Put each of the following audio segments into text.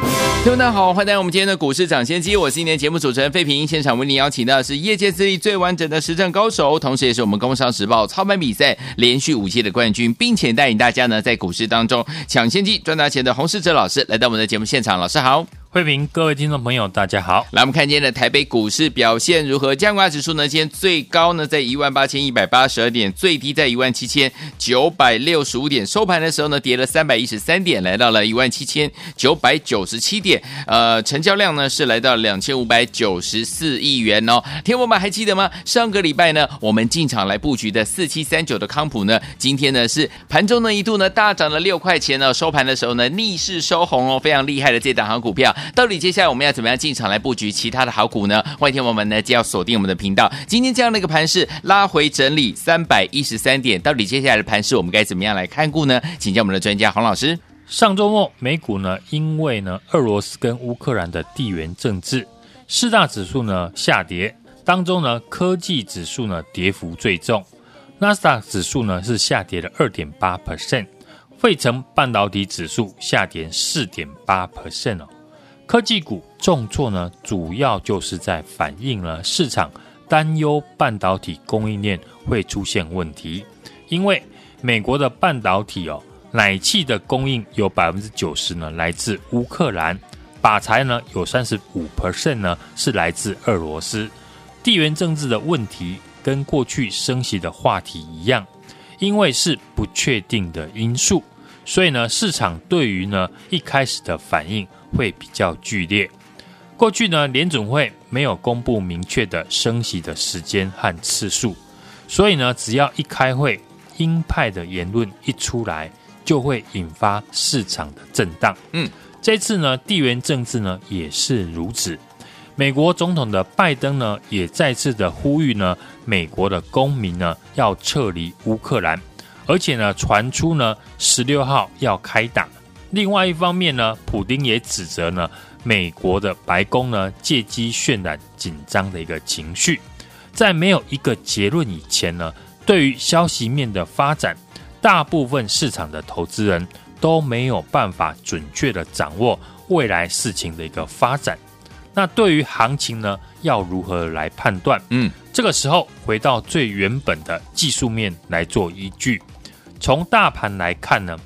听众大家好，欢迎来到我们今天的股市抢先机，我是今天节目主持人费平。现场为您邀请到的是业界资历最完整的实战高手，同时也是我们工商时报操盘比赛连续五届的冠军，并且带领大家呢在股市当中抢先机赚大钱的洪世哲老师来到我们的节目现场，老师好。慧平，各位听众朋友，大家好。来，我们看今天的台北股市表现如何？加权指数呢？今天最高呢在一万八千一百八十二点，最低在一万七千九百六十五点。收盘的时候呢，跌了三百一十三点，来到了一万七千九百九十七点。呃，成交量呢是来到两千五百九十四亿元哦。天友们还记得吗？上个礼拜呢，我们进场来布局的四七三九的康普呢，今天呢是盘中呢一度呢大涨了六块钱呢，收盘的时候呢逆势收红哦，非常厉害的这档好股票。到底接下来我们要怎么样进场来布局其他的好股呢？欢迎听我们呢就要锁定我们的频道。今天这样的一个盘势拉回整理三百一十三点，到底接下来的盘势我们该怎么样来看顾呢？请教我们的专家黄老师。上周末美股呢，因为呢俄罗斯跟乌克兰的地缘政治，四大指数呢下跌，当中呢科技指数呢跌幅最重，纳斯达克指数呢是下跌了二点八 percent。费城半导体指数下跌四点八 percent 哦，科技股重挫呢，主要就是在反映了市场担忧半导体供应链会出现问题，因为美国的半导体哦，奶气的供应有百分之九十呢来自乌克兰，靶材呢有三十五 percent 呢是来自俄罗斯，地缘政治的问题跟过去升息的话题一样。因为是不确定的因素，所以呢，市场对于呢一开始的反应会比较剧烈。过去呢，联总会没有公布明确的升息的时间和次数，所以呢，只要一开会，鹰派的言论一出来，就会引发市场的震荡。嗯，这次呢，地缘政治呢也是如此。美国总统的拜登呢，也再次的呼吁呢，美国的公民呢要撤离乌克兰，而且呢传出呢十六号要开打。另外一方面呢，普丁也指责呢美国的白宫呢借机渲染紧张的一个情绪。在没有一个结论以前呢，对于消息面的发展，大部分市场的投资人都没有办法准确的掌握未来事情的一个发展。那对于行情呢，要如何来判断？嗯，这个时候回到最原本的技术面来做依据。从大盘来看呢，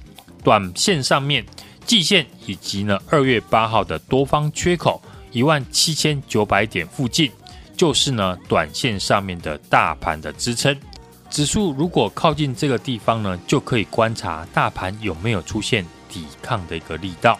短线上面季线以及呢二月八号的多方缺口一万七千九百点附近，就是呢短线上面的大盘的支撑。指数如果靠近这个地方呢，就可以观察大盘有没有出现抵抗的一个力道。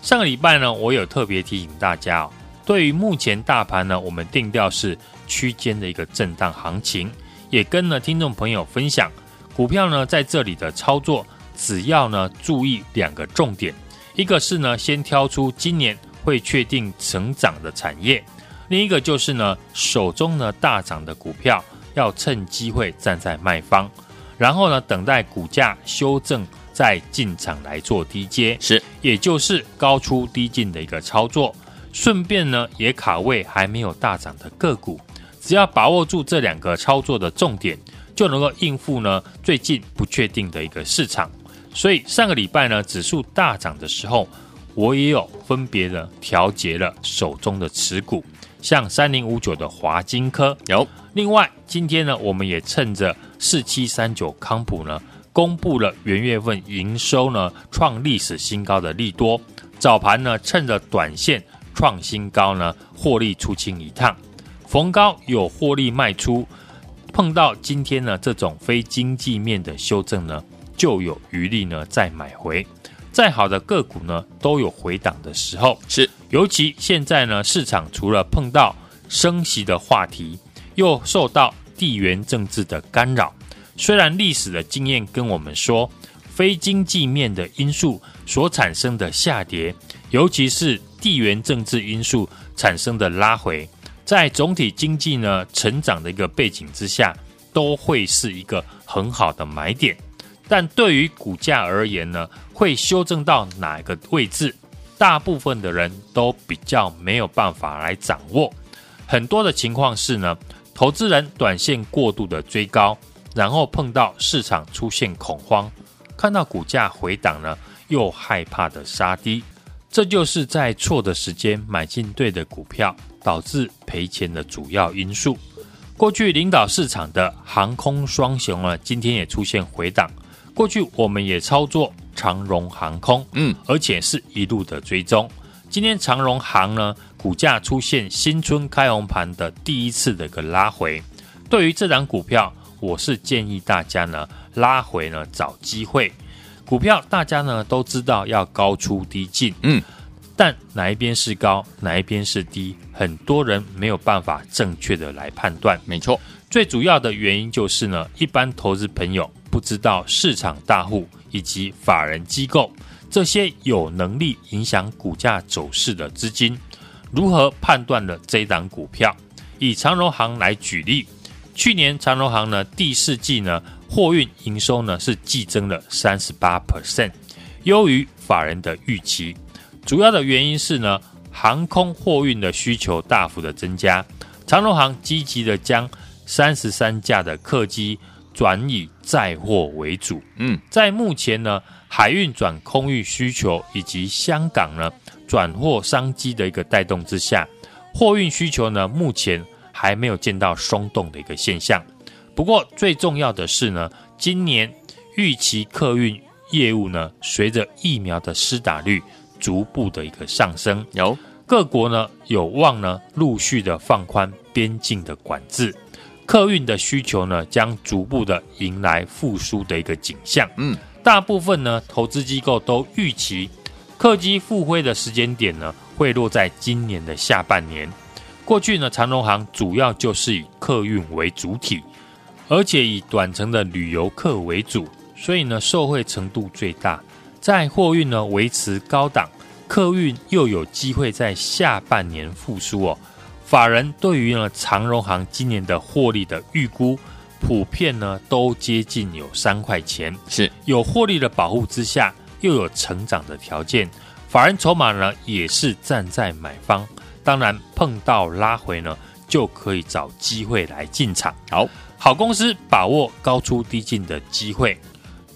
上个礼拜呢，我有特别提醒大家哦。对于目前大盘呢，我们定调是区间的一个震荡行情，也跟呢听众朋友分享，股票呢在这里的操作，只要呢注意两个重点，一个是呢先挑出今年会确定成长的产业，另一个就是呢手中呢大涨的股票要趁机会站在卖方，然后呢等待股价修正再进场来做低阶，是，也就是高出低进的一个操作。顺便呢，也卡位还没有大涨的个股，只要把握住这两个操作的重点，就能够应付呢最近不确定的一个市场。所以上个礼拜呢，指数大涨的时候，我也有分别的调节了手中的持股，像三零五九的华金科有。另外，今天呢，我们也趁着四七三九康普呢，公布了元月份营收呢创历史新高的利多，早盘呢趁着短线。创新高呢，获利出清一趟，逢高有获利卖出，碰到今天呢这种非经济面的修正呢，就有余力呢再买回。再好的个股呢，都有回档的时候，是。尤其现在呢，市场除了碰到升息的话题，又受到地缘政治的干扰。虽然历史的经验跟我们说，非经济面的因素所产生的下跌，尤其是。地缘政治因素产生的拉回，在总体经济呢成长的一个背景之下，都会是一个很好的买点。但对于股价而言呢，会修正到哪个位置，大部分的人都比较没有办法来掌握。很多的情况是呢，投资人短线过度的追高，然后碰到市场出现恐慌，看到股价回档呢，又害怕的杀低，这就是在错的时间买进对的股票，导致赔钱的主要因素。过去领导市场的航空双雄呢，今天也出现回档。过去我们也操作长荣航空，嗯，而且是一路的追踪。今天长荣航呢，股价出现新春开红盘的第一次的一个拉回。对于这档股票，我是建议大家呢，拉回呢找机会。股票大家呢都知道要高出低进，嗯，但哪一边是高，哪一边是低，很多人没有办法正确的来判断。没错，最主要的原因就是呢，一般投资朋友。不知道市场大户以及法人机构这些有能力影响股价走势的资金，如何判断了这档股票？以长荣行来举例，去年长荣行呢第四季呢货运营收呢是季增了三十八 percent，优于法人的预期。主要的原因是呢航空货运的需求大幅的增加，长荣航积极的将三十三架的客机。转以载货为主，嗯，在目前呢，海运转空运需求以及香港呢转货商机的一个带动之下，货运需求呢目前还没有见到松动的一个现象。不过最重要的是呢，今年预期客运业务呢，随着疫苗的施打率逐步的一个上升，有各国呢有望呢陆续的放宽边境的管制。客运的需求呢，将逐步的迎来复苏的一个景象。嗯，大部分呢，投资机构都预期客机复飞的时间点呢，会落在今年的下半年。过去呢，长荣航主要就是以客运为主体，而且以短程的旅游客为主，所以呢，受惠程度最大。在货运呢维持高档，客运又有机会在下半年复苏哦。法人对于呢长荣航今年的获利的预估，普遍呢都接近有三块钱，是有获利的保护之下，又有成长的条件，法人筹码呢也是站在买方，当然碰到拉回呢就可以找机会来进场。好，好公司把握高出低进的机会，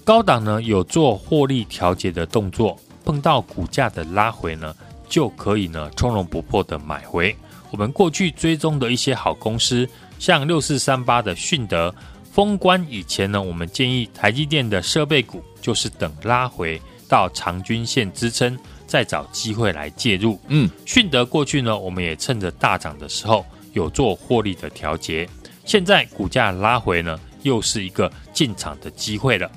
高档呢有做获利调节的动作，碰到股价的拉回呢就可以呢从容不迫的买回。我们过去追踪的一些好公司，像六四三八的迅德、封关以前呢，我们建议台积电的设备股就是等拉回到长均线支撑，再找机会来介入。嗯，迅德过去呢，我们也趁着大涨的时候有做获利的调节，现在股价拉回呢，又是一个进场的机会了。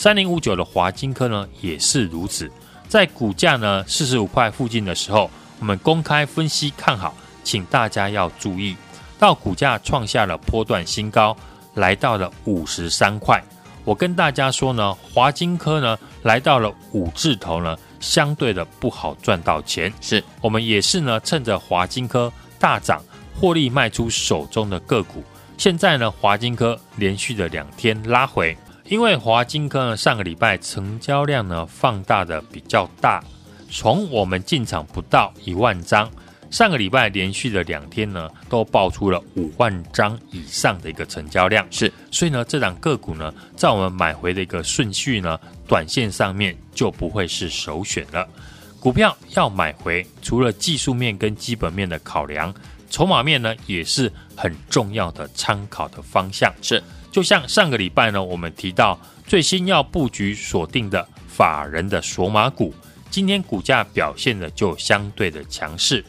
三零五九的华金科呢，也是如此，在股价呢四十五块附近的时候，我们公开分析看好。请大家要注意，到股价创下了波段新高，来到了五十三块。我跟大家说呢，华金科呢来到了五字头呢，相对的不好赚到钱。是我们也是呢，趁着华金科大涨，获利卖出手中的个股。现在呢，华金科连续的两天拉回，因为华金科呢上个礼拜成交量呢放大的比较大，从我们进场不到一万张。上个礼拜连续的两天呢，都爆出了五万张以上的一个成交量，是，所以呢，这档个股呢，在我们买回的一个顺序呢，短线上面就不会是首选了。股票要买回，除了技术面跟基本面的考量，筹码面呢，也是很重要的参考的方向。是，就像上个礼拜呢，我们提到最新要布局锁定的法人的索马股，今天股价表现的就相对的强势。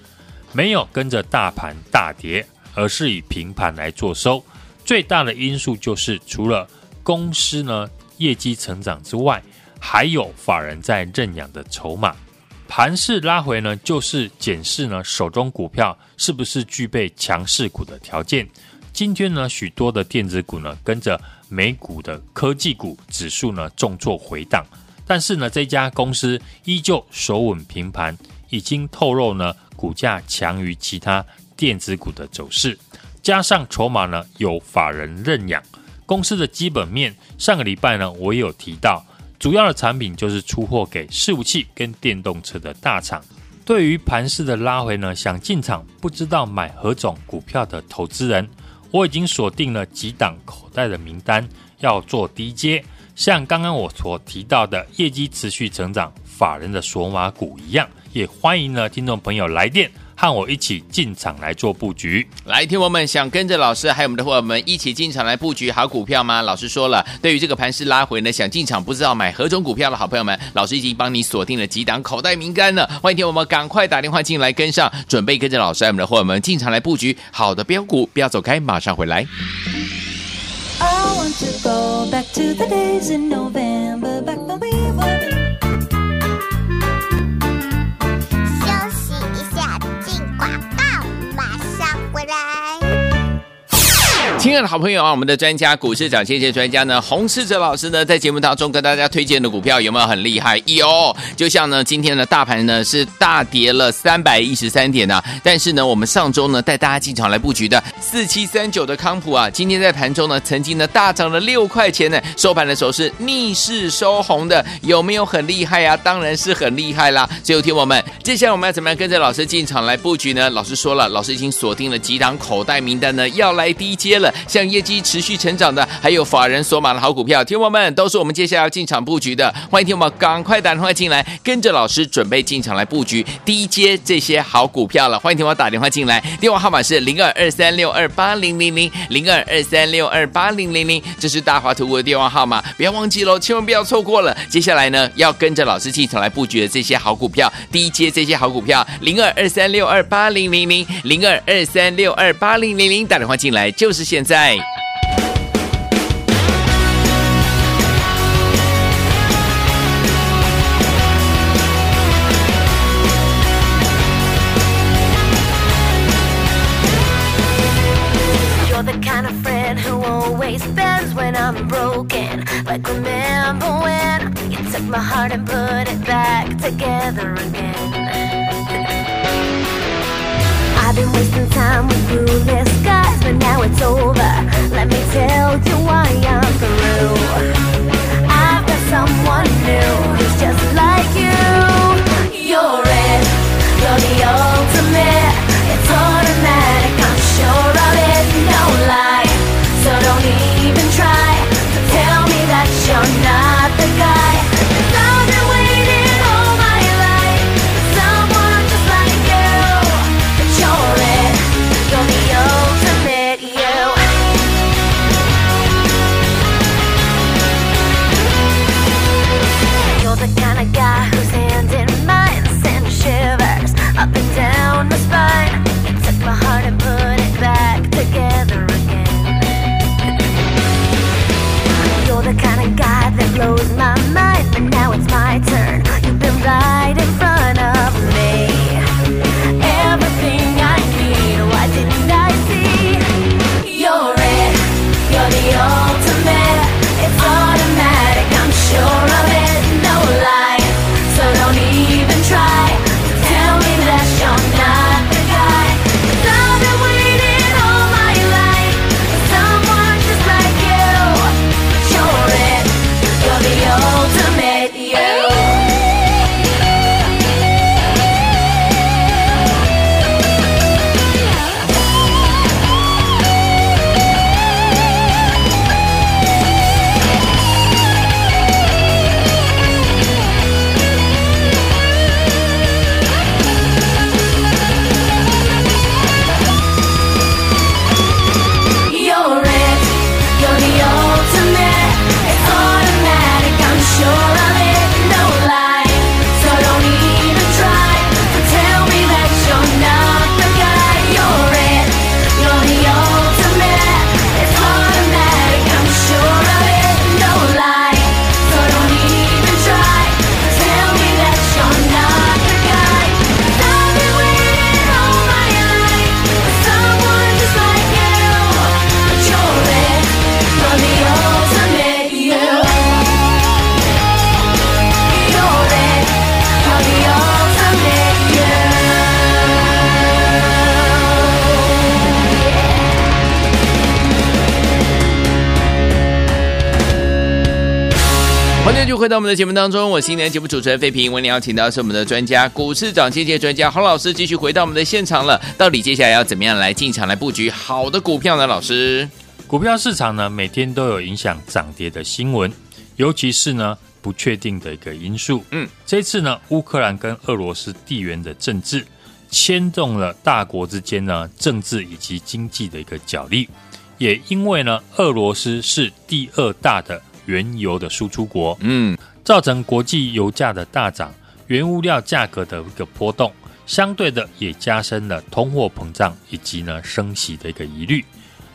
没有跟着大盘大跌，而是以平盘来做收。最大的因素就是，除了公司呢业绩成长之外，还有法人在认养的筹码。盘势拉回呢，就是检视呢手中股票是不是具备强势股的条件。今天呢，许多的电子股呢跟着美股的科技股指数呢重挫回档，但是呢这家公司依旧守稳平盘。已经透露呢，股价强于其他电子股的走势，加上筹码呢有法人认养，公司的基本面，上个礼拜呢，我也有提到，主要的产品就是出货给伺服器跟电动车的大厂。对于盘势的拉回呢，想进场不知道买何种股票的投资人，我已经锁定了几档口袋的名单，要做低阶，像刚刚我所提到的业绩持续成长、法人的索马股一样，也欢迎呢听众朋友来电。和我一起进场来做布局，来，听我们想跟着老师还有我们的伙伴们一起进场来布局好股票吗？老师说了，对于这个盘势拉回呢，想进场不知道买何种股票的好朋友们，老师已经帮你锁定了几档口袋名单了。欢迎听我们赶快打电话进来跟上，准备跟着老师还有我们的伙伴们进场来布局好的标股，不要走开，马上回来。亲爱的好朋友啊，我们的专家股市涨跌线专家呢，洪世哲老师呢，在节目当中跟大家推荐的股票有没有很厉害？有，就像呢，今天的大盘呢是大跌了三百一十三点呐，但是呢，我们上周呢带大家进场来布局的四七三九的康普啊，今天在盘中呢曾经呢大涨了六块钱呢，收盘的时候是逆势收红的，有没有很厉害啊？当然是很厉害啦！最后听我们，接下来我们要怎么样跟着老师进场来布局呢？老师说了，老师已经锁定了几档口袋名单呢，要来低接了。像业绩持续成长的，还有法人锁码的好股票，听众们都是我们接下来要进场布局的。欢迎听众们赶快打电话进来，跟着老师准备进场来布局低阶这些好股票了。欢迎听我打电话进来，电话号码是零二二三六二八零零零零二二三六二八零零零，这是大华图的电话号码，不要忘记喽，千万不要错过了。接下来呢，要跟着老师进场来布局的这些好股票，低阶这些好股票，零二二三六二八零零零零二二三六二八零零零，打电话进来就是现在。day. always bends when I'm broken. Like remember when you took my heart and put it back together again. I've been wasting time with you now it's over. Let me tell you why I'm through. 回到我们的节目当中，我是今天的节目主持人费平。为您邀请到是我们的专家，股市涨跌专家洪老师，继续回到我们的现场了。到底接下来要怎么样来进场来布局好的股票呢？老师，股票市场呢，每天都有影响涨跌的新闻，尤其是呢不确定的一个因素。嗯，这次呢，乌克兰跟俄罗斯地缘的政治牵动了大国之间呢政治以及经济的一个角力，也因为呢，俄罗斯是第二大的。原油的输出国，嗯，造成国际油价的大涨，原物料价格的一个波动，相对的也加深了通货膨胀以及呢升息的一个疑虑。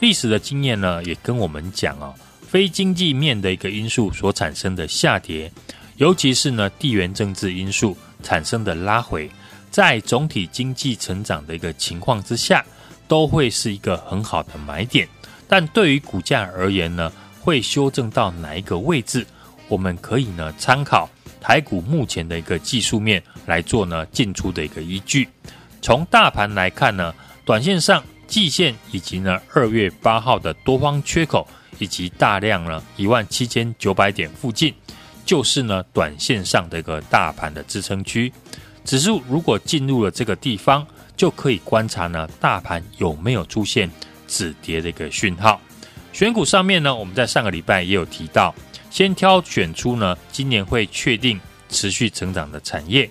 历史的经验呢，也跟我们讲哦，非经济面的一个因素所产生的下跌，尤其是呢地缘政治因素产生的拉回，在总体经济成长的一个情况之下，都会是一个很好的买点。但对于股价而言呢，会修正到哪一个位置？我们可以呢参考台股目前的一个技术面来做呢进出的一个依据。从大盘来看呢，短线上季线以及呢二月八号的多方缺口以及大量呢一万七千九百点附近，就是呢短线上的一个大盘的支撑区。指数如果进入了这个地方，就可以观察呢大盘有没有出现止跌的一个讯号。选股上面呢，我们在上个礼拜也有提到，先挑选出呢今年会确定持续成长的产业。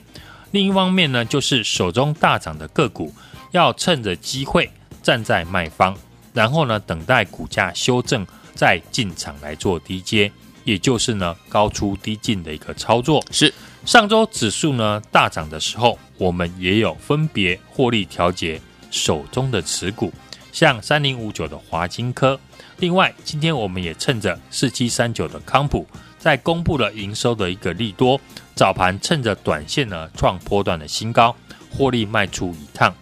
另一方面呢，就是手中大涨的个股，要趁着机会站在卖方，然后呢等待股价修正再进场来做低接，也就是呢高出低进的一个操作。是上周指数呢大涨的时候，我们也有分别获利调节手中的持股，像三零五九的华金科。另外，今天我们也趁着四七三九的康普在公布了营收的一个利多，早盘趁着短线呢创波段的新高，获利卖出一趟。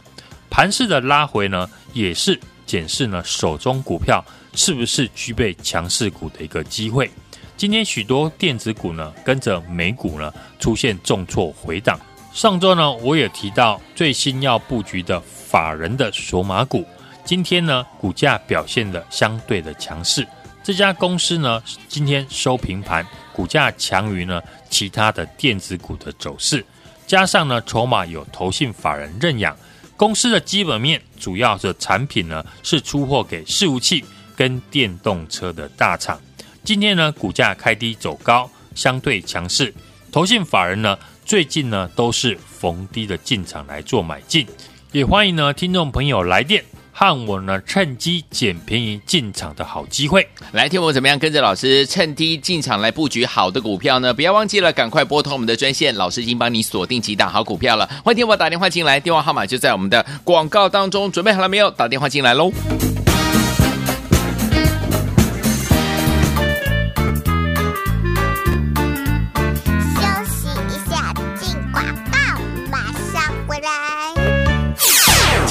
盘势的拉回呢，也是检视呢手中股票是不是具备强势股的一个机会。今天许多电子股呢跟着美股呢出现重挫回档。上周呢我也提到最新要布局的法人的索马股。今天呢，股价表现得相对的强势。这家公司呢，今天收平盘，股价强于呢其他的电子股的走势。加上呢，筹码有投信法人认养，公司的基本面主要的产品呢是出货给伺服器跟电动车的大厂。今天呢，股价开低走高，相对强势。投信法人呢，最近呢都是逢低的进场来做买进，也欢迎呢听众朋友来电。和我呢，趁机捡便宜进场的好机会，来听我怎么样跟着老师趁低进场来布局好的股票呢？不要忘记了，赶快拨通我们的专线，老师已经帮你锁定几档好股票了。欢迎听我打电话进来，电话号码就在我们的广告当中，准备好了没有？打电话进来喽。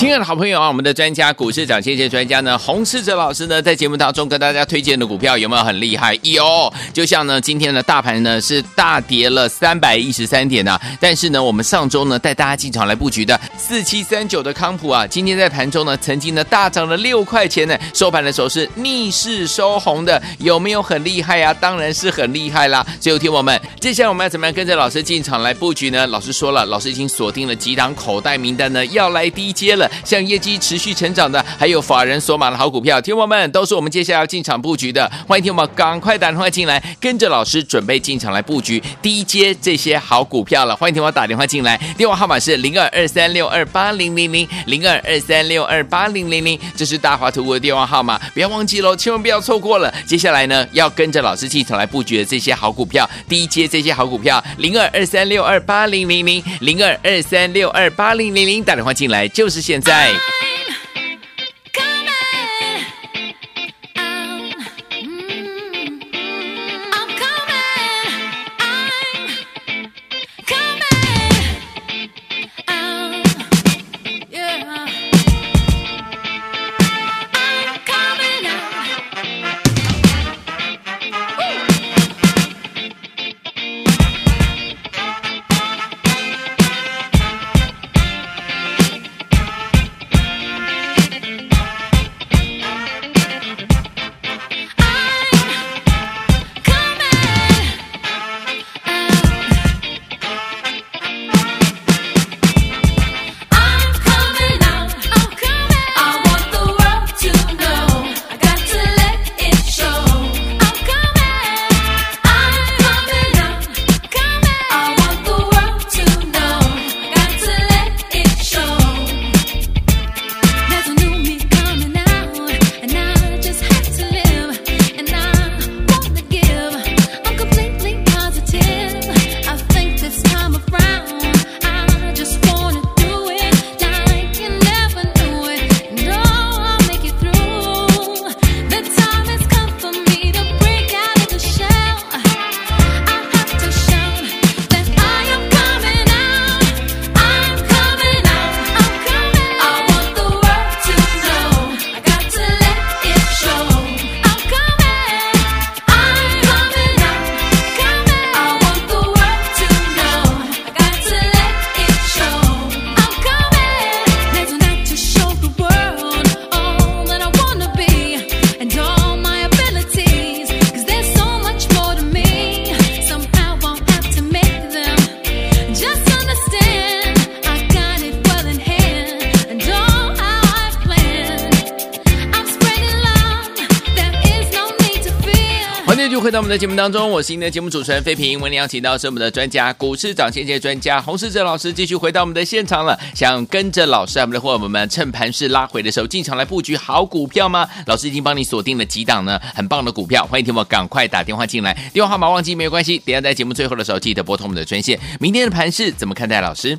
亲爱的好朋友啊，我们的专家股市涨跌专家呢，洪世哲老师呢，在节目当中跟大家推荐的股票有没有很厉害？有，就像呢，今天的大盘呢是大跌了三百一十三点呢、啊，但是呢，我们上周呢带大家进场来布局的四七三九的康普啊，今天在盘中呢曾经呢大涨了六块钱呢，收盘的时候是逆势收红的，有没有很厉害啊？当然是很厉害啦！最后听我们，接下来我们要怎么样跟着老师进场来布局呢？老师说了，老师已经锁定了几档口袋名单呢，要来低接了。像业绩持续成长的，还有法人所码的好股票，听友们都是我们接下来要进场布局的。欢迎听友们赶快打电话进来，跟着老师准备进场来布局低阶这些好股票了。欢迎听友打电话进来，电话号码是零二二三六二八零零零零二二三六二八零零零，这是大华图的电话号码，不要忘记喽，千万不要错过了。接下来呢，要跟着老师进场来布局的这些好股票，低阶这些好股票，零二二三六二八零零零零二二三六二八零零零，打电话进来就是现现。在。的节目当中，我是您的节目主持人费平。为您邀请到是我们的专家，股市涨先机专家洪世哲老师，继续回到我们的现场了。想跟着老师，我们的伙伴们趁盘势拉回的时候进场来布局好股票吗？老师已经帮你锁定了几档呢，很棒的股票。欢迎听我赶快打电话进来，电话号码忘记没有关系，等下在节目最后的时候记得拨通我们的专线。明天的盘势怎么看待？老师，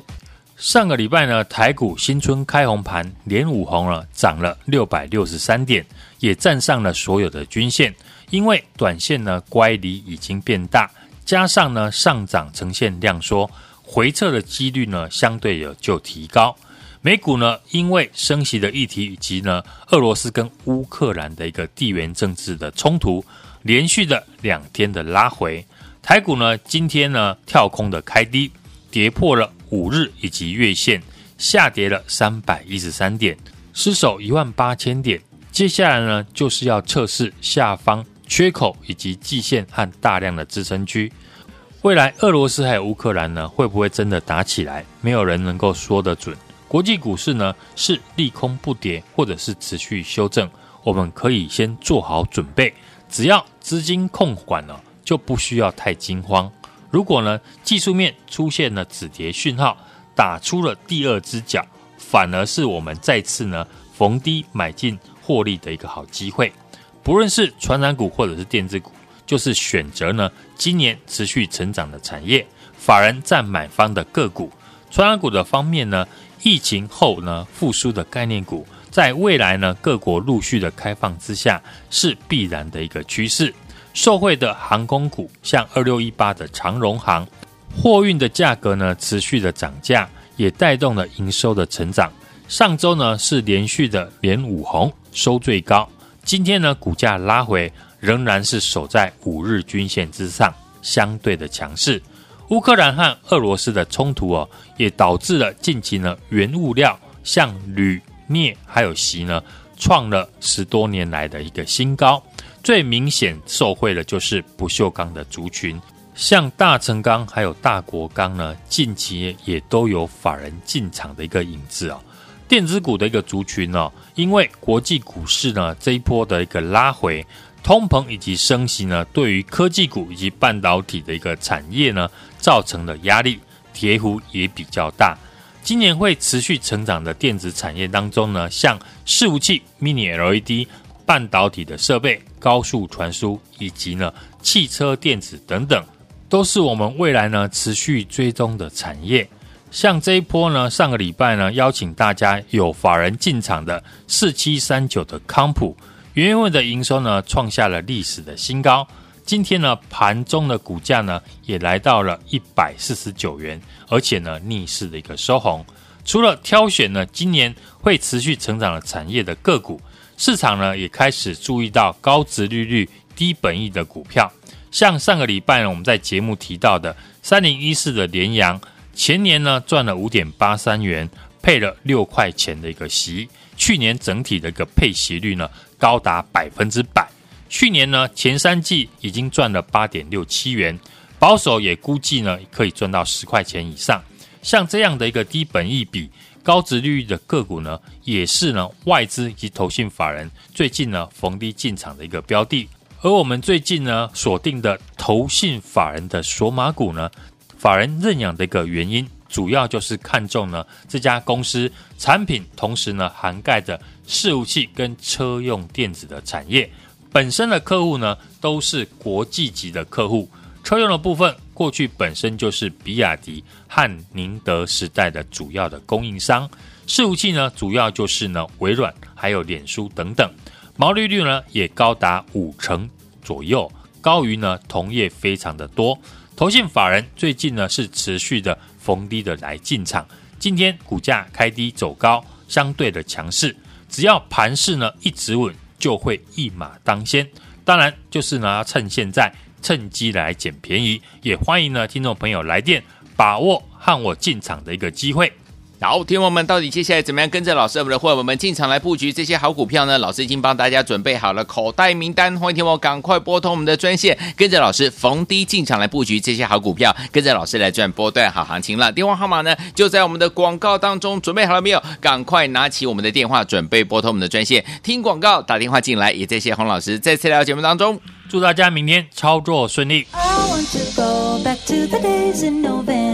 上个礼拜呢，台股新春开红盘，连五红了，涨了六百六十三点，也站上了所有的均线。因为短线呢乖离已经变大，加上呢上涨呈现量缩，回撤的几率呢相对有就提高。美股呢因为升息的议题以及呢俄罗斯跟乌克兰的一个地缘政治的冲突，连续的两天的拉回。台股呢今天呢跳空的开低，跌破了五日以及月线，下跌了三百一十三点，失守一万八千点。接下来呢就是要测试下方。缺口以及季线和大量的支撑区，未来俄罗斯还有乌克兰呢，会不会真的打起来？没有人能够说得准。国际股市呢是利空不跌，或者是持续修正，我们可以先做好准备。只要资金控管了，就不需要太惊慌。如果呢技术面出现了止跌讯号，打出了第二只脚，反而是我们再次呢逢低买进获利的一个好机会。不论是传染股或者是电子股，就是选择呢今年持续成长的产业，法人占买方的个股。传染股的方面呢，疫情后呢复苏的概念股，在未来呢各国陆续的开放之下，是必然的一个趋势。受惠的航空股，像二六一八的长荣航，货运的价格呢持续的涨价，也带动了营收的成长。上周呢是连续的连五红，收最高。今天呢，股价拉回，仍然是守在五日均线之上，相对的强势。乌克兰和俄罗斯的冲突哦，也导致了近期呢原物料像铝、镍还有锡呢，创了十多年来的一个新高。最明显受惠的就是不锈钢的族群，像大成钢还有大国钢呢，近期也都有法人进场的一个影子哦。电子股的一个族群呢，因为国际股市呢这一波的一个拉回，通膨以及升息呢，对于科技股以及半导体的一个产业呢，造成的压力，跌幅也比较大。今年会持续成长的电子产业当中呢，像伺服器、Mini LED、半导体的设备、高速传输以及呢汽车电子等等，都是我们未来呢持续追踪的产业。像这一波呢，上个礼拜呢，邀请大家有法人进场的四七三九的康普，元月份的营收呢创下了历史的新高。今天呢，盘中的股价呢也来到了一百四十九元，而且呢逆势的一个收红。除了挑选呢今年会持续成长的产业的个股，市场呢也开始注意到高殖利率、低本益的股票。像上个礼拜呢，我们在节目提到的三零一四的联阳。前年呢赚了五点八三元，配了六块钱的一个息。去年整体的一个配息率呢高达百分之百。去年呢前三季已经赚了八点六七元，保守也估计呢可以赚到十块钱以上。像这样的一个低本益比、高殖利率的个股呢，也是呢外资以及投信法人最近呢逢低进场的一个标的。而我们最近呢锁定的投信法人的索码股呢。法人认养的一个原因，主要就是看中呢这家公司产品，同时呢涵盖着伺服器跟车用电子的产业，本身的客户呢都是国际级的客户。车用的部分，过去本身就是比亚迪和宁德时代的主要的供应商。伺服器呢，主要就是呢微软还有脸书等等，毛利率呢也高达五成左右，高于呢同业非常的多。投信法人最近呢是持续的逢低的来进场，今天股价开低走高，相对的强势。只要盘势呢一直稳，就会一马当先。当然就是呢趁现在趁机来捡便宜，也欢迎呢听众朋友来电把握和我进场的一个机会。好，听友们，到底接下来怎么样跟着老师我们的伙伴们进场来布局这些好股票呢？老师已经帮大家准备好了口袋名单，欢迎听我赶快拨通我们的专线，跟着老师逢低进场来布局这些好股票，跟着老师来赚波段好行情了。电话号码呢就在我们的广告当中，准备好了没有？赶快拿起我们的电话，准备拨通我们的专线，听广告打电话进来。也谢谢洪老师再次来到节目当中。祝大家明天操作顺利。I want to go back to the days in November,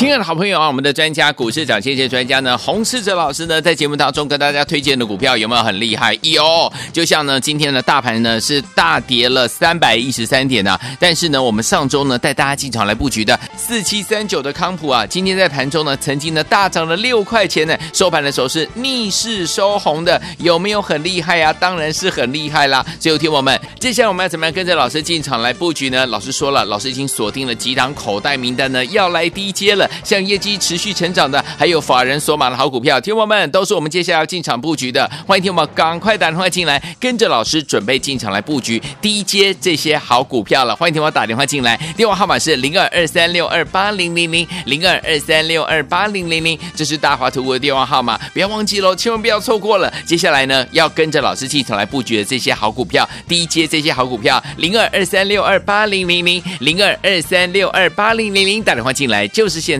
亲爱的好朋友啊，我们的专家股市涨先机专家呢，洪世哲老师呢，在节目当中跟大家推荐的股票有没有很厉害？有，就像呢，今天的大盘呢是大跌了三百一十三点啊，但是呢，我们上周呢带大家进场来布局的四七三九的康普啊，今天在盘中呢曾经呢大涨了六块钱呢，收盘的时候是逆势收红的，有没有很厉害啊？当然是很厉害啦！最后听我们，接下来我们要怎么样跟着老师进场来布局呢？老师说了，老师已经锁定了几档口袋名单呢，要来低阶了。像业绩持续成长的，还有法人所买的好股票，听友们都是我们接下来要进场布局的。欢迎听友们赶快打电话进来，跟着老师准备进场来布局低阶这些好股票了。欢迎听我打电话进来，电话号码是零二二三六二八零零零零二二三六二八零零零，这是大华图的电话号码，不要忘记喽，千万不要错过了。接下来呢，要跟着老师进场来布局的这些好股票，低阶这些好股票，零二二三六二八零零零零二二三六二八零零零，打电话进来就是现